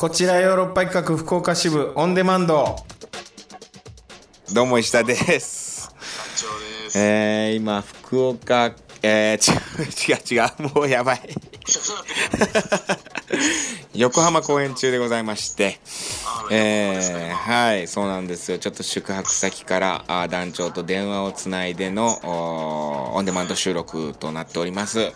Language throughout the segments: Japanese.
こちらヨーロッパ企画福岡支部オンデマンド。どうも石田です。えー、今福岡えー、違う違う違うもうやばい。横浜公演中でございまして、えー、はい、そうなんですよ。ちょっと宿泊先からあ団長と電話をつないでのオンデマンド収録となっております。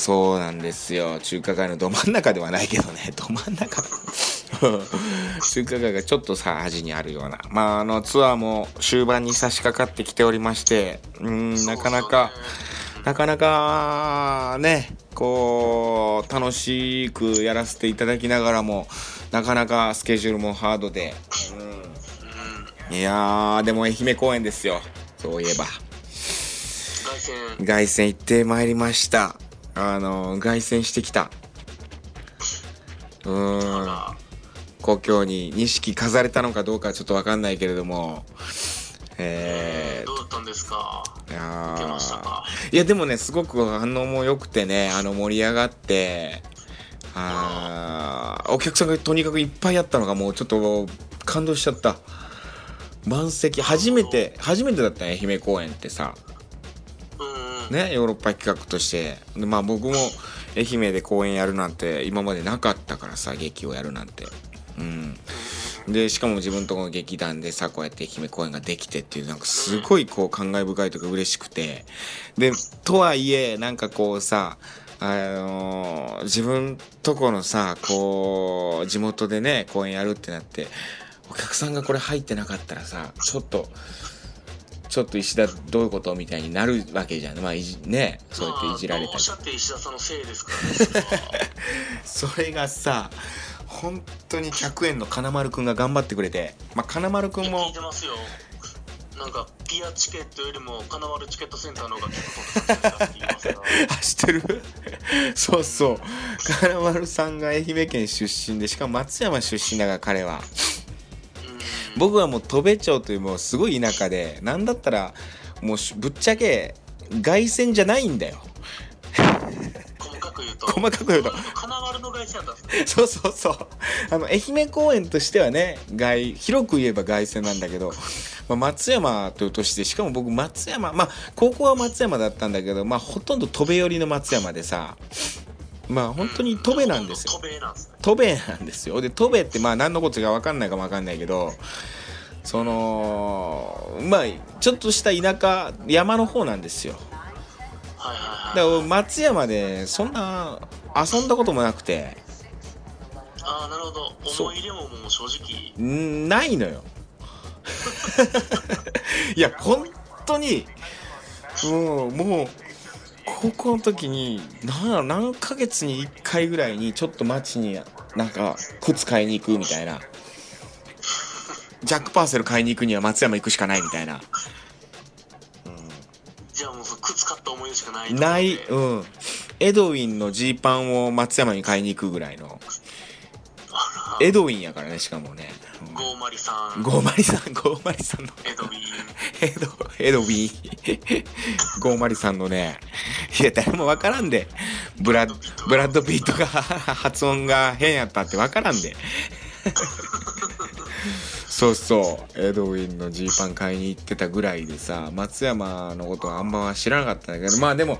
そうなんですよ。中華街のど真ん中ではないけどね、ど真ん中。中華街がちょっとさ、端にあるような。まあ、あの、ツアーも終盤に差し掛かってきておりまして、うん、なかなか、なかなかね、こう、楽しくやらせていただきながらも、なかなかスケジュールもハードで、うん、いやー、でも愛媛公演ですよ。そういえば。凱旋行ってまいりました。あの、凱旋してきた。うん。故郷に錦飾れたのかどうかちょっとわかんないけれども、えー、どうだったんですか？いやいやでもねすごく反応も良くてねあの盛り上がって。あお客さんがとにかくいっぱいあったのがもうちょっと感動しちゃった。満席。初めて初めてだった愛媛公演ってさねヨーロッパ企画として。でまあ僕も愛媛で公演やるなんて今までなかったからさ劇をやるなんて。うん。でしかも自分とこの劇団でさこうやって愛媛公演ができてっていうなんかすごいこう感慨深いとか嬉しくて。でとはいえなんかこうさあのー、自分とこのさこう地元でね公演やるってなってお客さんがこれ入ってなかったらさちょっとちょっと石田どういうことみたいになるわけじゃん。まあ、いじね、そうやっていじられたり。おっしゃって石田さんのせいですからね。それがさ、本当に100円の金丸くんが頑張ってくれて、まあ、金丸くんも。聞いてますよ。なんかピアチケットよりも金丸チケットセンターの方が結構 知ってる？そうそう金丸さんが愛媛県出身でしかも松山出身だから彼は僕はもう戸部町というもうすごい田舎でなんだったらもうぶっちゃけ凱旋じゃないんだよ。と。細かく言うと。金丸の外線だそうそうそう。あの愛媛公園としてはね外広く言えば凱旋なんだけど、まあ、松山という都市でしかも僕松山まあ高校は松山だったんだけどまあほとんど戸部寄りの松山でさまあ本当に戸部なんですよ。戸部なんですよ。で、戸部ってまあ何のことか分かんないかも分かんないけど、その、まあちょっとした田舎、山の方なんですよ。だから松山でそんな遊んだこともなくて。ああなるほど。思い入れももう正直。ないのよ。いや本当にもうもう高校の時に何何ヶ月に1回ぐらいにちょっと街になんか靴買いに行くみたいな。ジャック・パーセル買いに行くには松山行くしかないみたいな。しかないないうん。エドウィンのジーパンを松山に買いに行くぐらいのエドウィンやからねしかもね。ゴーマリさん。ゴーマリさんゴーマリさんの。エドウィン。エドエドウィン。ゴーマリさんのね。いや誰もわからんで。ブラブラッド・ピートが。発音が変やったってわからんで。そうそう。エドウィンのジーパン買いに行ってたぐらいでさ松山のことはあんま知らなかったんだけど。まあでも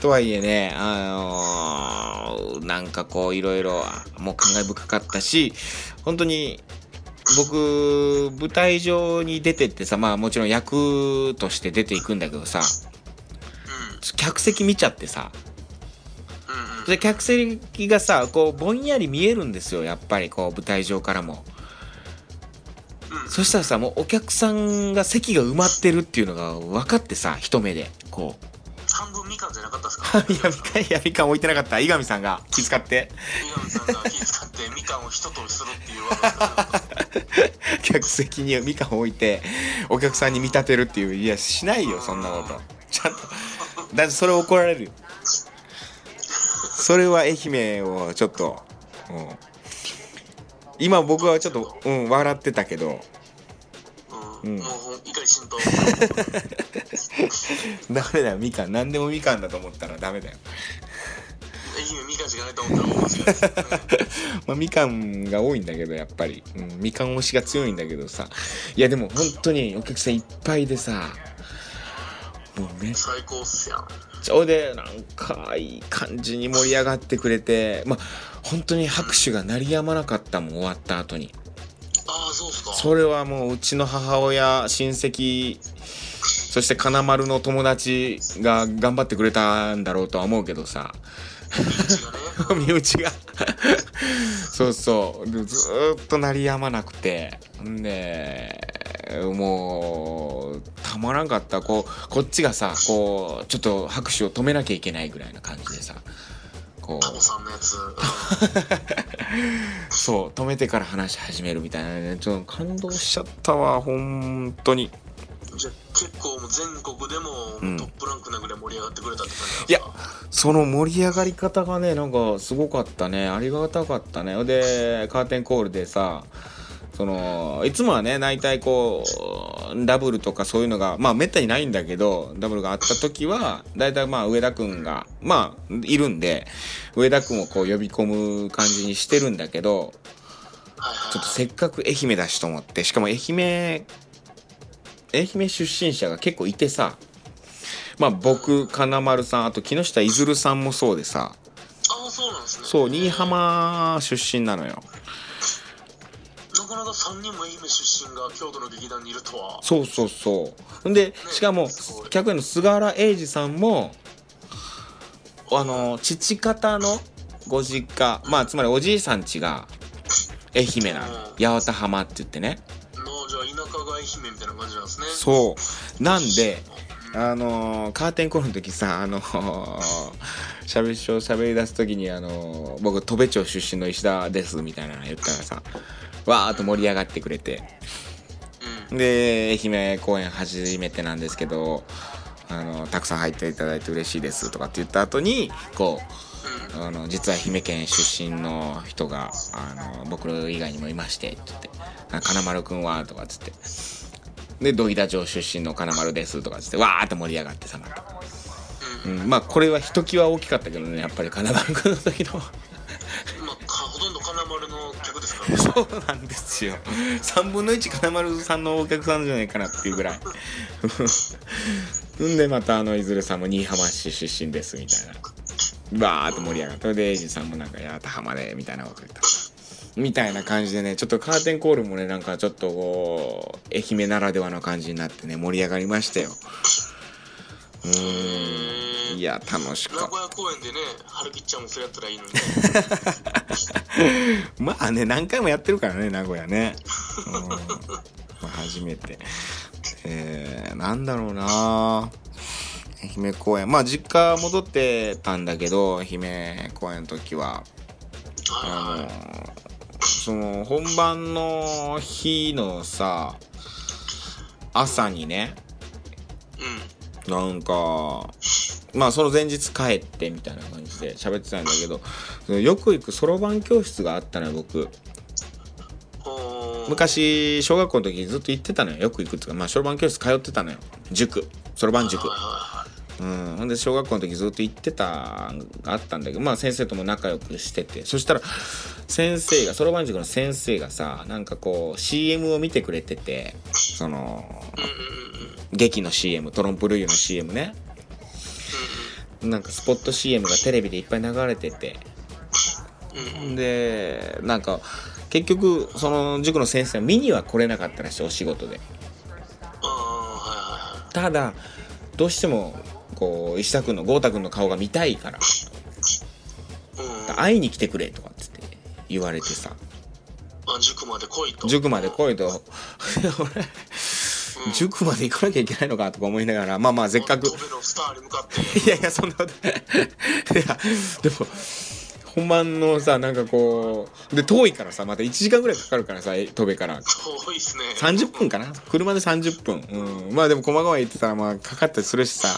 とはいえねあのー、なんかこういろいろもう感慨深かったし本当に僕舞台上に出てってさまあもちろん役として出ていくんだけどさ、客席見ちゃってさで客席がさこうぼんやり見えるんですよやっぱりこう舞台上からも。そしたらさもうお客さんが席が埋まってるっていうのが分かってさ一目でこう半分みかんじゃなかったですか？いやみかんいやみかん置いてなかった。井上さんが気遣って。井上さんが気遣ってみかんを一通りするっていう技客席にみかん置いてお客さんに見立てるっていういやしないよそんなこと。ちゃんと。だってそれ怒られるよ。それは愛媛をちょっと、うん、今僕はちょっと、うん、笑ってたけど、うん、怒り浸透ダメだよみかん何でもみかんだと思ったらダメだよ愛媛みかんしかないと思ったら大間違いですまあ、みかんが多いんだけどやっぱり、うん、みかん推しが強いんだけどさいやでも本当にお客さんいっぱいでさもうめっ最高っすやんちゃでなんかいい感じに盛り上がってくれてまあ本当に拍手が鳴りやまなかったもん終わった後にそうっすか。それはもううちの母親親戚そして金丸の友達が頑張ってくれたんだろうとは思うけどさ。身内が そうそう。でずーっと鳴りやまなくて。んでもうたまらんかった。こうこっちがさこうちょっと拍手を止めなきゃいけないぐらいな感じでさこタモさんのやつ、うんうそう止めてから話し始めるみたいなね。ちょっと感動しちゃったわ本当に。じゃあ結構もう全国でもうん。トップランクなぐらい盛り上がってくれたって感じなんいやその盛り上がり方がねなんかすごかったね。ありがたかったね。でカーテンコールでさそのいつもはね大体こうダブルとかそういうのがまあめったにないんだけどダブルがあった時は大体まあ上田くんがまあいるんで上田くんをこう呼び込む感じにしてるんだけどちょっとせっかく愛媛だしと思ってしかも愛媛愛媛出身者が結構いてさまあ僕金丸さんあと木下いずるさんもそうでさ。そう新居浜出身なのよ3人も愛媛出身が京都の劇団にいるとは。そうそうそう。でしかも客演の菅原英二さんもあの父方のご実家まあつまりおじいさん家が愛媛なの八幡浜って言ってね。のじゃあ田舎が愛媛みたいな感じなんですね。そう。なんであのーカーテンコールの時さあのーしゃべりしょ喋り出す時にあのー僕戸部町出身の石田ですみたいなの言ったらさわーっと盛り上がってくれて。うん。で愛媛公演初めてなんですけどあのたくさん入っていただいて嬉しいですとかって言った後にこうあの実は愛媛県出身の人があの僕以外にもいましてって言って「あ金丸くんは?」とかっつって。で土井田町出身の金丸ですとかっつってわーって盛り上がってさまた、うん、まあこれはひときわ大きかったけどねやっぱり金丸くんの時のそうなんですよ。3分の1金丸さんのお客さんじゃないかなっていうぐらい。ん。でまたあのいずれさんも新居浜市出身ですみたいな。バーッと盛り上がってでエイジさんもなんか「八幡浜で」みたいなこと言った。みたいな感じでねちょっとカーテンコールもねなんかちょっとこう愛媛ならではの感じになってね盛り上がりましたよ。うーん。いや楽し名かっ古屋公演でね春吉ちゃんもそれやったらいいのに まあね何回もやってるからね名古屋ね、うん。まあ、初めて。えー、なんだろうな。愛媛公演まあ実家戻ってたんだけど愛媛公演の時は。あのその本番の日のさ朝にねうん。なんかまあその前日帰ってみたいな感じで喋ってたんだけどよく行くそろばん教室があったのよ僕。昔小学校の時にずっと行ってたのよよく行くっていうかまあそろばん教室通ってたのよ塾。そろばん塾。うん、ほんで小学校の時ずっと行ってたあったんだけどまあ先生とも仲良くしてて。そしたら先生がそろばん塾の先生がさなんかこう CM を見てくれててその劇の CM トロンプルイユの CM ねなんかスポット CM がテレビでいっぱい流れてて。でなんか結局その塾の先生は見には来れなかったらしいお仕事で。ただどうしてもこう石田君の豪太君の顔が見たいから。うん。会いに来てくれとかっつって言われてさ。あ塾まで来いと。塾まで来いと 塾まで行かなきゃいけないのかとか思いながらまあまあせっかく。飛べのスターに向かって。いやいやそんなこと。いやでも本番のさなんかこうで遠いからさまた1時間ぐらいかかるからさ戸部から。遠いっすね。30分かな？車で30分。うん。まあでも駒川行ってたらまあかかったりするしさ。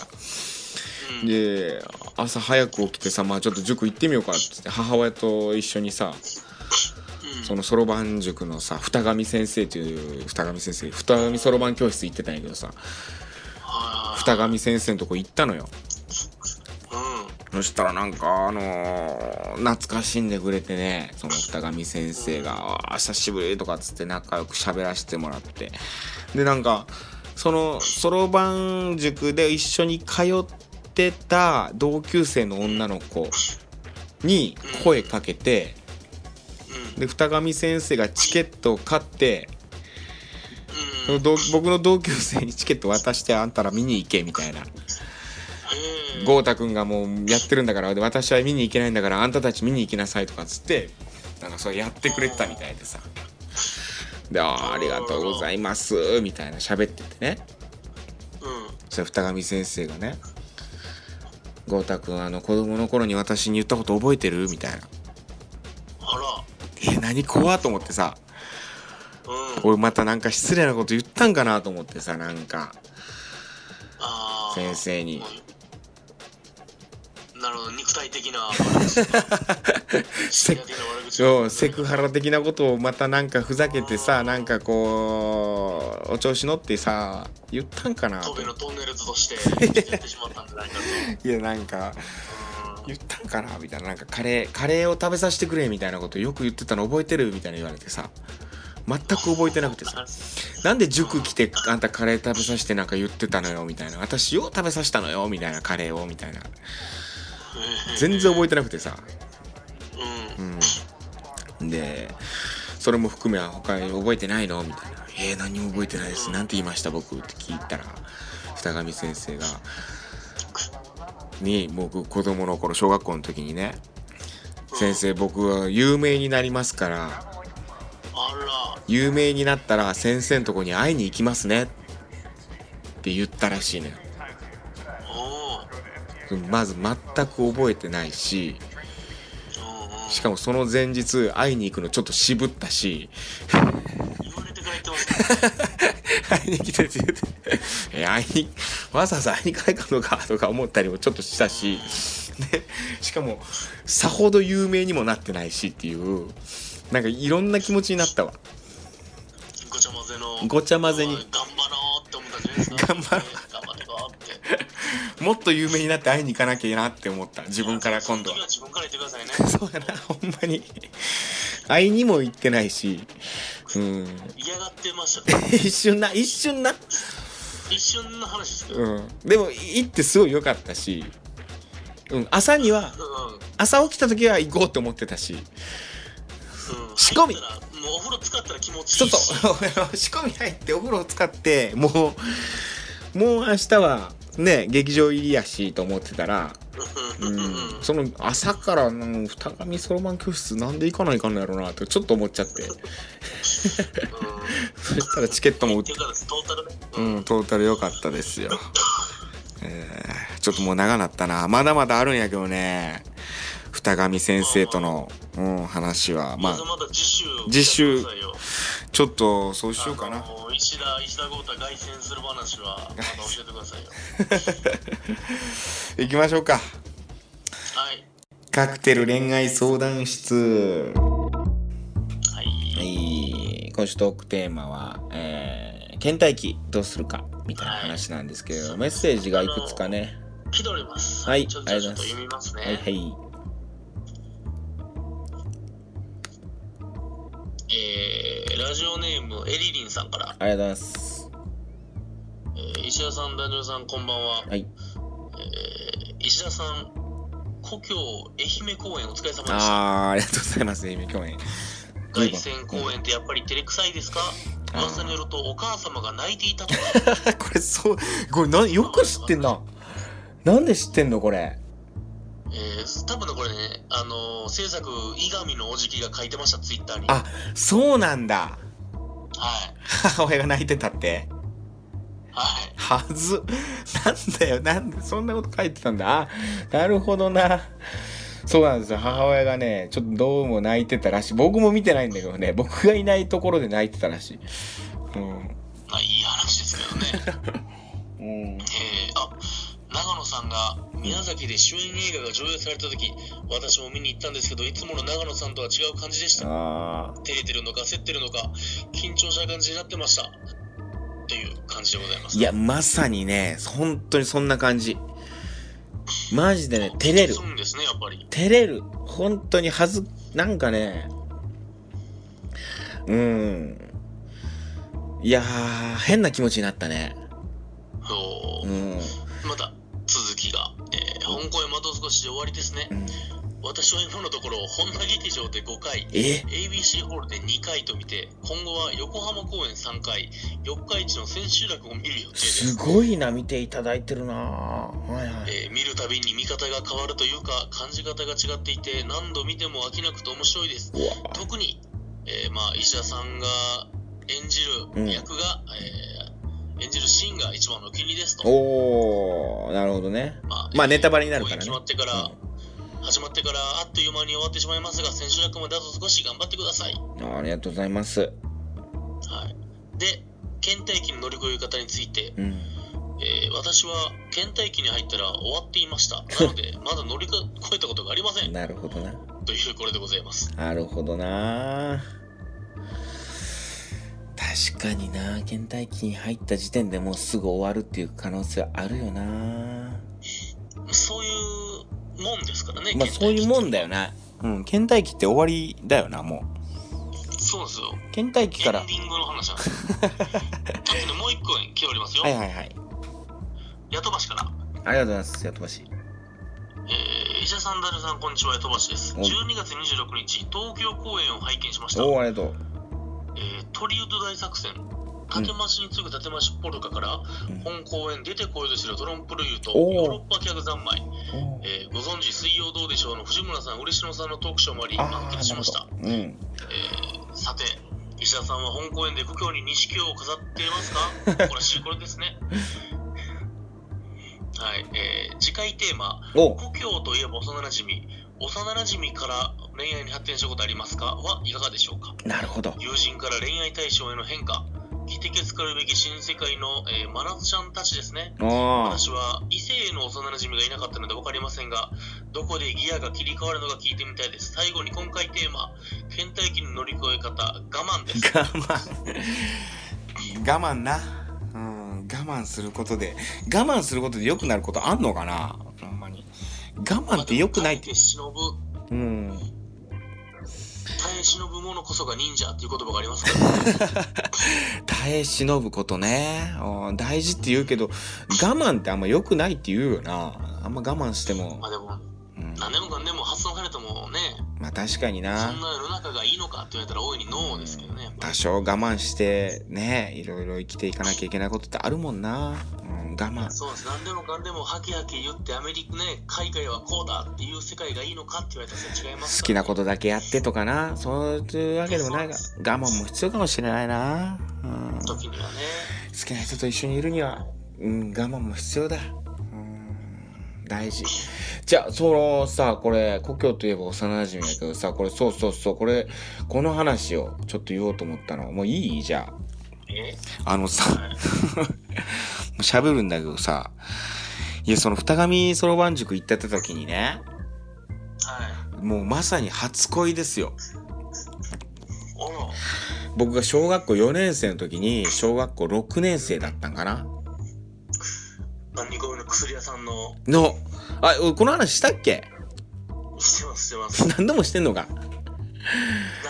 うん。で朝早く起きてさまあちょっと塾行ってみようかって母親と一緒にさうんそのそろばん塾のさ二上先生という二上先生二上そろばん教室行ってたんやけどさはい二上先生のとこ行ったのよ。うそしたらなんかあのー懐かしんでくれてねその二上先生が「あー久しぶり」とかっつって仲良く喋らせてもらって。でなんかそのそろばん塾で一緒に通ってた同級生の女の子に声かけてうんで二上先生がチケットを買っての同僕の同級生にチケット渡してあんたら見に行けみたいな。豪太くんがもうやってるんだからで私は見に行けないんだからあんたたち見に行きなさいとかっつってなんかそれやってくれてたみたいでさ。で「あーありがとうございます」みたいな喋っててね。うん。そしたら二上先生がね「豪太くんあの子供の頃に私に言ったこと覚えてる?」みたいな。あら「え何怖っと思ってさ。うん。俺またなんか失礼なこと言ったんかなと思ってさなんか。先生に。なるほど肉体的な。セクハラ的なことをまたなんかふざけてさなんかこうお調子乗ってさ言ったんかなのトンネルズとして いやなんかうん言ったんかなみたいな。なんかカレーカレーを食べさせてくれみたいなことよく言ってたの覚えてるみたいな言われてさ。全く覚えてなくてさ。なんで塾来てあんたカレー食べさせてなんか言ってたのよみたいな。私よ食べさせたのよみたいなカレーをみたいな。全然覚えてなくてさ。うん。でそれも含めは他に覚えてないの？みたいな「えー、何も覚えてないです。なんて言いました？僕」って聞いたら二上先生が。に僕子供の頃小学校の時にね「先生僕は有名になりますから有名になったら先生のとこに会いに行きますね」って言ったらしいのよ。おうまず全く覚えてないししかもその前日会いに行くのちょっと渋ったし 会いに来てって言って、え、会いに、わざわざ会いに帰ったのかとか思ったりもちょっとしたし、で、しかも、さほど有名にもなってないしっていう、なんかいろんな気持ちになったわ。ごちゃ混ぜのごちゃ混ぜに頑張ろうって思ったんじゃないですか頑張ろうもっと有名になって会いに行かなきゃなって思った。自分から今度。は自分から言ってくださいね そうやな、ほんまに。会いにも行ってないし、うん。嫌がってました。ね 一瞬な、一瞬な。一瞬の話ですけど、うん。うん。でも、行ってすごい良かったし、うん。朝には、朝起きた時は行こうと思ってたし、うん、仕込み。もうお風呂使ったら気持ちいちょっといし 仕込み入ってお風呂を使ってもうもう明日はね劇場入りやしと思ってたら、ううん。ん、その朝からの二上そろばん教室なんで行かないかんのやろうなってちょっと思っちゃって。そしたらチケットも売ってトータルね、うん。トータル良かったですよ、えーちょっともう長なったな。まだまだあるんやけどね。二上先生との、うん、話は。まあ次週ちょっとそうしようかな。あの石田石田豪太凱旋する話はまた教えてくださいよ。行きましょうか。はい。カクテル恋愛相談室。はい。はい。今週トークテーマは、えー、倦怠期どうするかみたいな話なんですけれど、メッセージがいくつかね。来ております。はいちょっとありがとうちょっと読みますね。はいはいえーラジオネームエリリンさんから、ありがとうございます。えー石田さん、男女さん、こんばんは。はい。えー石田さん、故郷愛媛公演お疲れ様でした。あーありがとうございます今日ね凱旋公演ってやっぱり照れくさいですか？噂によるとお母様が泣いていたとか。これそうこれなよく知ってんな。なんで知ってんのこれえー、多分ね、これね、あのー制作、伊上のおじきが書いてました、ツイッターに。あそうなんだ。はい。母親が泣いてたって。はい。はず。なんだよなんでそんなこと書いてたんだ。あなるほどな。そうなんですよ。母親がねちょっとどうも泣いてたらしい。僕も見てないんだけどね。僕がいないところで泣いてたらしい。うん。まあ、いい話ですけどね。うん。えー、あ、長野さんが宮崎で主演映画が上映された時、私も見に行ったんですけど、いつもの長野さんとは違う感じでした。あ照れてるのか、焦ってるのか、緊張した感じになってました。という感じでございます。ーいやまさにね本当にそんな感じマジでね、照れるす。るんですね、やっぱり。照れる。本当にはず、なんかね、うん。いやー、変な気持ちになったね。そううん。で終わりですね。うん私は今のところ、本田劇場で5回、え？ABC ホールで2回と見て、今後は横浜公演3回、四日市の千秋楽を見る予定ですす。ごいな、見ていただいてるなはいはい。えー見るたびに見方が変わるというか感じ方が違っていて何度見ても飽きなくて面白いです特に、えーまあ、石田さんが演じうんる役が、えー演じるシーンが一番のお気に入りですと、おー、なるほどね。ままあネタバレになるからね。決まってから、始まってからあっという間に終わってしまいますが千秋楽まであと少し頑張ってください、あありがとうございます。はい、で倦怠期の乗り越え方について、うん。えー私は倦怠期に入ったら終わっていました。なので まだ乗り越えたことがありません。なるほどな。というこれでございます。なるほどな確かにな倦怠期に入った時点でもうすぐ終わるっていう可能性はあるよなそういうもんですからね。まあそういうもんだよな。うん、倦怠期って終わりだよな、もそうですよ。う。倦怠期から。エンディングの話なんです。もう一個来ておりますよ。はいはいはい。ヤトバシから。ありがとうございます、やとばし。えー、医者さん、ダルさん、こんにちは、ヤトバシです。お12月26日、東京公演を拝見しました。おお、ありがとう。えー、トリウッド大作戦。立増に次ぐ立増ポルカから、うん。本公演出てこようとしてるトロンプルユー。とヨーロッパ客三昧、おえーご存知水曜どうでしょうの藤村さん、嬉野さんのトークショーもありあ満あ、喫しました。うん。えーさて、石田さんは本公演で故郷に錦を飾っていますか？し いこれですね。はい、えー次回テーマ、お。故郷といえば幼馴染。幼馴染から恋愛に発展したことありますか？はいかがでしょうか？なるほど。友人から恋愛対象への変化、来てけつかるべき新世界の、えー、真夏ちゃんたちですね。ああ。私は異性への幼馴染がいなかったので分かりませんが、どこでギアが切り替わるのか聞いてみたいです。最後に今回テーマ、倦怠期の乗り越え方、我慢です。我慢。我慢な。うん、我慢することで、我慢することで良くなることあんのかな？ほんまに。我慢って良くないって。耐えて忍ぶ、うん。耐え忍ぶ者こそが忍者っていう言葉がありますから、ね、耐え忍ぶことね。うん大事って言うけど、我慢ってあんま良くないって言うよな。あんま我慢してもま。あでも、うん、何でもかんでも発音されてもね、まあ確かにそなんな世の中がいいのかって言われたら大いにノーですけどね。多少我慢してね、いろいろ生きていかなきゃいけないことってあるもんな。うん、我慢。そうです。何でもかんでもハキハキ言ってアメリカね、海外はこうだっていう世界がいいのかって言われたら違います好きなことだけやってとかな。そういうわけでもないが、我慢も必要かもしれないな。うん、好時にはね。きな人と一緒にいるには、うん、我慢も必要だ。うん、大事。じゃあ、そのさ、これ、故郷といえば幼馴染やけどさ、これ、そうそうそう、これ、この話をちょっと言おうと思ったの。もういい？じゃえ？あ。あのさ、はい 喋るんだけどさ、いや、その二上そろばん塾行ってた時にね、はい。もうまさに初恋ですよ。僕が小学校4年生の時に、小学校6年生だったんかな何個目の薬屋さんの、の、あ、おこの話したっけ？してます、してます。何度もしてんのか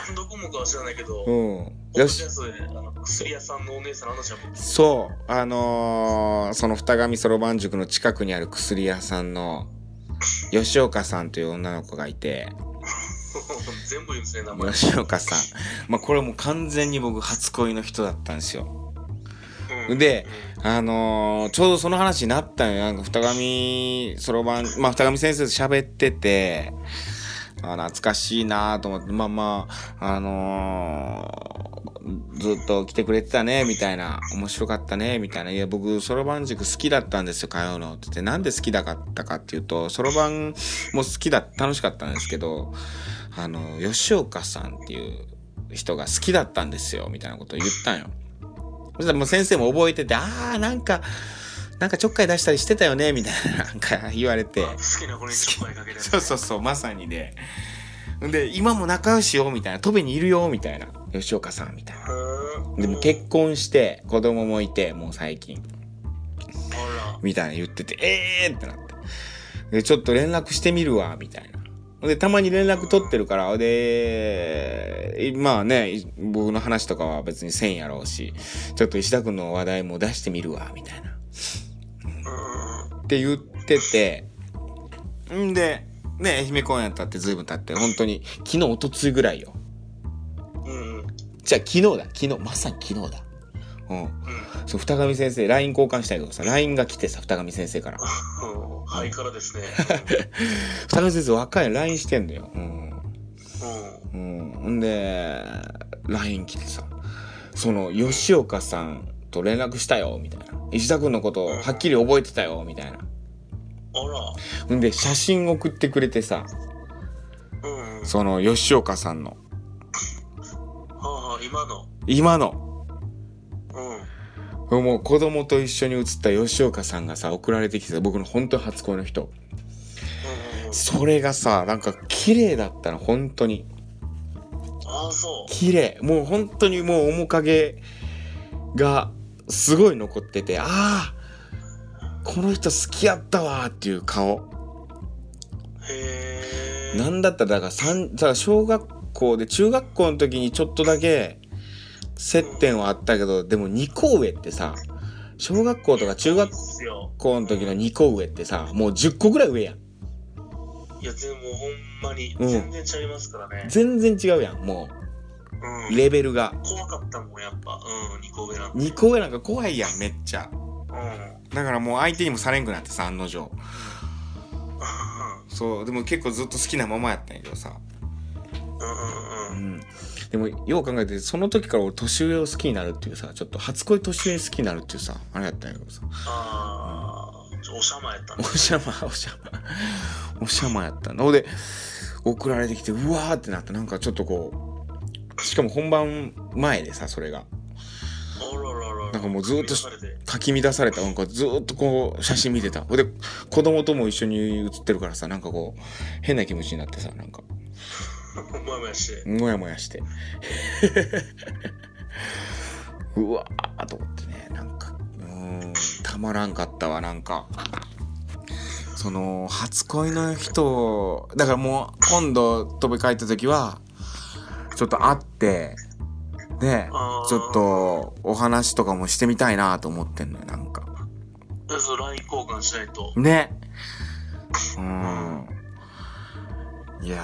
何度こもかは知らないけど、うん。よし。あの薬屋さんのお姉さんの話は僕、そう。あのーその二上そろばん塾の近くにある薬屋さんの、吉岡さんという女の子がいて、全部言うんですね、名前。吉岡さん。まあ、これもう完全に僕初恋の人だったんですよ。うんで、あのーちょうどその話になったんよ。なんか、二上、そろばん、まあ、二上先生と喋ってて、あ懐かしいなと思って、まあまあ、あのーずっと来てくれてたね、みたいな。面白かったね、みたいな。いや、僕、そろばん塾好きだったんですよ、通うの。ってって、なんで好きだったかっていうと、そろばんも好きだ、楽しかったんですけど、あの、吉岡さんっていう人が好きだったんですよ、みたいなことを言ったんよ。そしたらもう先生も覚えてて、ああ、なんか、なんかちょっかい出したりしてたよね、みたいな、なんか言われて。そうそうそう、まさにで。で、今も仲良しよ、みたいな。戸辺にいるよ、みたいな。吉岡さん、みたいな。でも結婚して、子供もいて、もう最近。みたいな言ってて、ええーってなって。で、ちょっと連絡してみるわ、みたいな。で、たまに連絡取ってるから、で、まあね、僕の話とかは別にせんやろうし、ちょっと石田君の話題も出してみるわ、みたいな。うん。って言ってて、んで、ね、愛媛公園やったって随分経って、本当に、昨日、一昨日ぐらいよ。うん。うん。じゃあ昨日だ、昨日、まさに昨日だ。うん。そう、二上先生、LINE 交換したいけどさ、LINE が来てさ、二上先生から。うん。ハイカラですね。二上先生若い LINE してんだよ。うん。うん。うん。んで、LINE 来てさ、その、吉岡さんと連絡したよ、みたいな。石田君のことをはっきり覚えてたよ、みたいな。あら。んで、写真送ってくれてさ、その、吉岡さんの、今の。今の、うん。もう子供と一緒に写った吉岡さんがさ、送られてきてた僕の本当初恋の人。うん。それがさ、なんか綺麗だったの、本当に。ああ、そう。綺麗。もう本当にもう面影がすごい残ってて、ああ、この人好きやったわーっていう顔。へえ。なんだったら、だから三、だから小学校で、中学校の時にちょっとだけ接点はあったけど、でも2個上ってさ、小学校とか中学。校の時の2個上ってさ、もう10個ぐらい上やん。いや、でもほんまに、うん全然違いますからね。全然違うやん、もう。うん。レベルが。怖かったもん、やっぱ。うん、2個上なんて。2個上なんか怖いやん、めっちゃ。うん。だからもう相手にもされんくなってさ、案の定。そう、でも結構ずっと好きなままやったんやけどさ。うんうんうん。うん。でも、よう考えて、その時から俺年上を好きになるっていうさ、ちょっと初恋年上好きになるっていうさ、あれやったんやけどさ。あおしゃまやったおね。しゃま、おしゃま。おしゃまやったので、送られてきて、うわーってなって、なんかちょっとこう、しかも本番前でさ、それが。なんかもうずっと。かき乱された。なんかずーっとこう写真見てた。で子供とも一緒に写ってるからさなんかこう変な気持ちになってさなんか。もやもやして。もやもやして。うわーと思ってね。なんかうーんたまらんかったわなんか。その初恋の人だからもう今度飛び帰った時はちょっと会ってねあーちょっ。とお話とかもしてみたいなと思ってんのよなんかでそう、LINE 交換しないと。ね。うん。いや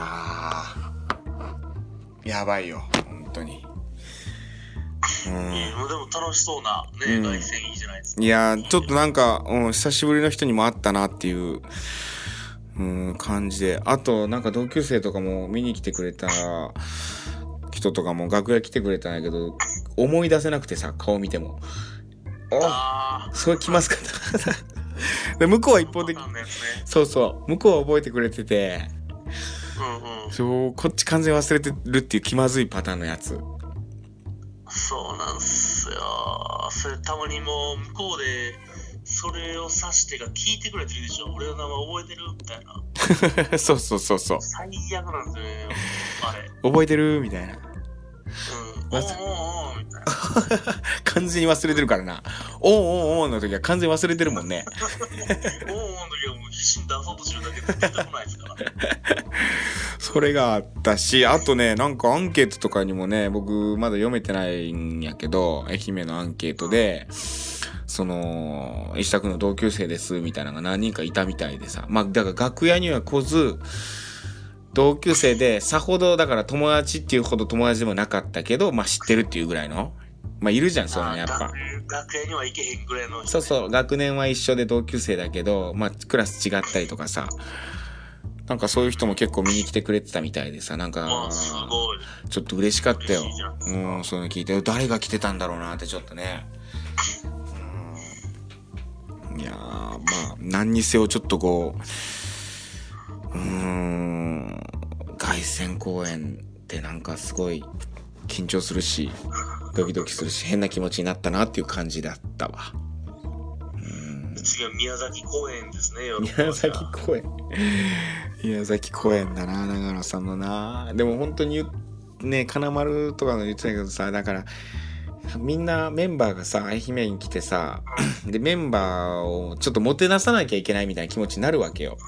ー。やばいよ、本当に。うん。でも楽しそうなね、うん凱旋いいじゃないですか。いやー、ちょっとなんか、うん、久しぶりの人にも会ったなっていう、うん、感じで。あと、なんか同級生とかも見に来てくれた人とかも楽屋来てくれたんやけど、思い出せなくてさ、顔見ても。あ、あそれ来ますか で向こうは一方的ね。そうそう。向こうは覚えてくれてて、うんうん。そう、こっち完全忘れてるっていう気まずいパターンのやつ。そうなんすよ。それたまにもう向こうで、それを指してが聞いてくれてるでしょ。俺の名前覚えてるみたいな。そうそうそうそう。最悪なんですよね。あれ。覚えてるみたいな。うん。おーおーおーみたいな。完全に忘れてるからな。おうおうおうの時は完全に忘れてるもんね。おーおーの時はもう必死に出そうとしてるだけで出てこないですから。それがあったし、あとね、なんかアンケートとかにもね、僕まだ読めてないんやけど、愛媛のアンケートで、その、石田君の同級生ですみたいなのが何人かいたみたいでさ。まあ、だから楽屋には来ず、同級生で、さほど、だから友達っていうほど友達でもなかったけど、まあ知ってるっていうぐらいの。まあいるじゃん、そういうのやっぱ。あ楽楽屋には行けへんぐらいのそうそう、学年は一緒で同級生だけど、まあ、クラス違ったりとかさ、なんかそういう人も結構見に来てくれてたみたいでさ、なんか。ちょっと嬉しかったようん、そういうの聞いて、誰が来てたんだろうなってちょっとね。うんいやー、まあ、何にせよちょっとこう、うーん、凱旋公演ってなんかすごい緊張するし、ドキドキするし、変な気持ちになったなっていう感じだったわ。うん次は宮崎公園ですね、宮崎公園。宮崎公園 だな、長野さんのな。でも本当にね、金丸とかの言ってたけどさ、だから、みんなメンバーがさ、愛媛に来てさ、で、メンバーをちょっともてなさなきゃいけないみたいな気持ちになるわけよ。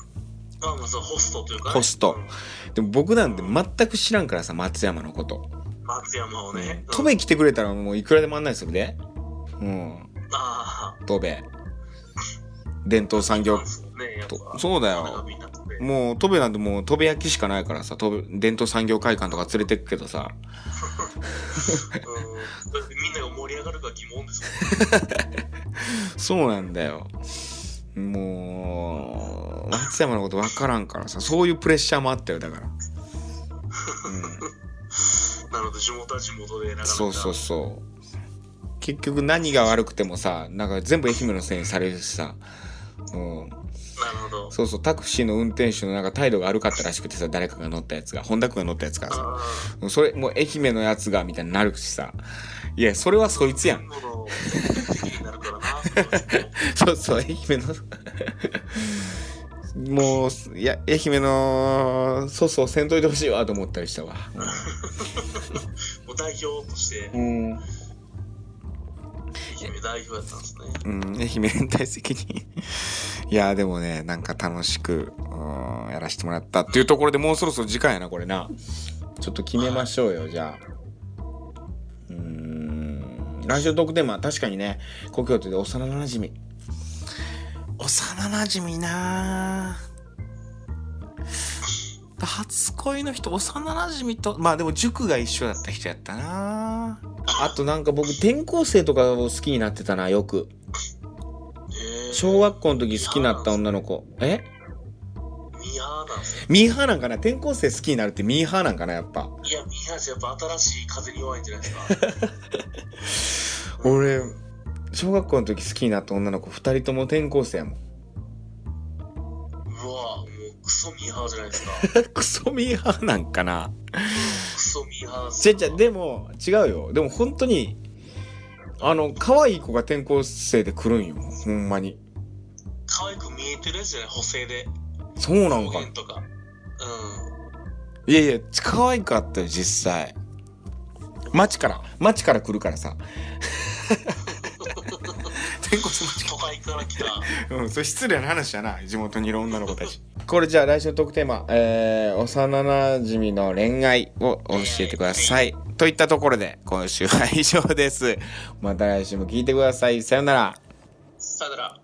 そうそう、ホストというか、ね。ホスト。うんでも僕なんて全く知らんからさ松山のこと。松山をね。戸部来てくれたらもういくらでも案内するで。うん。あ戸部伝統産あ、業ね。そうだよ。もう戸部なんてもう戸部焼きしかないからさ伝統産業会館とか連れてくけどさ。みんなが盛り上がるか疑問です そうなんだよ。もう松山のこと分からんからさそういうプレッシャーもあったよだから、うん。なので、地元は地元で、なかなか。そうそうそう。結局何が悪くてもさなんか全部愛媛のせいにされるしさ。うん。なるほど。そうそうタクシーの運転手のなんか態度が悪かったらしくてさ誰かが乗ったやつが。本田君が乗ったやつがさ。あそれもう愛媛のやつがみたいになるしさ。いやそれはそいつやん。そうそう愛媛のもういや愛媛のそうそうせんといてほしいわと思ったりしたわ。もう代表として、うん、うん愛媛代表やったんですね。うん、愛媛連帯責任いやでもねなんか楽しくうんやらせてもらったっていうところでもうそろそろ時間やなこれな。ちょっと決めましょうよじゃあ。うーん。来週のトークテー確かにね故郷という幼なじみ幼なじみな。あ初恋の人幼なじみとまあでも塾が一緒だった人やったな。あとなんか僕転校生とかを好きになってたなよく。えー。小学校の時好きになった女の子。え？ミーハーなんですよ。ミーハーなんかな？転校生好きになるってミーハーなんかなやっぱ。いや、ミーハーってやっぱ新しい風に弱いんじゃないですか。俺小学校の時好きになった女の子2人とも転校生やもん。うわもうクソミーハーじゃないですか。クソミーハーなんかな。クソミーハーじゃじゃでも違うよ。でも本当にあの可愛い子が転校生で来るんよ。ほんまに。可愛く見えてるやつじゃない？補正で。そうなんか。とか。ういやいや可愛かったよ実際。町から町から来るからさ 転校生町ん。都会から来た。うん、それ失礼な話やな地元にいる女の子たち これじゃあ来週のトークテーマ、えー、幼なじみの恋愛を教えてくださいといったところで今週は以上ですまた来週も聞いてくださいさよならさよなら。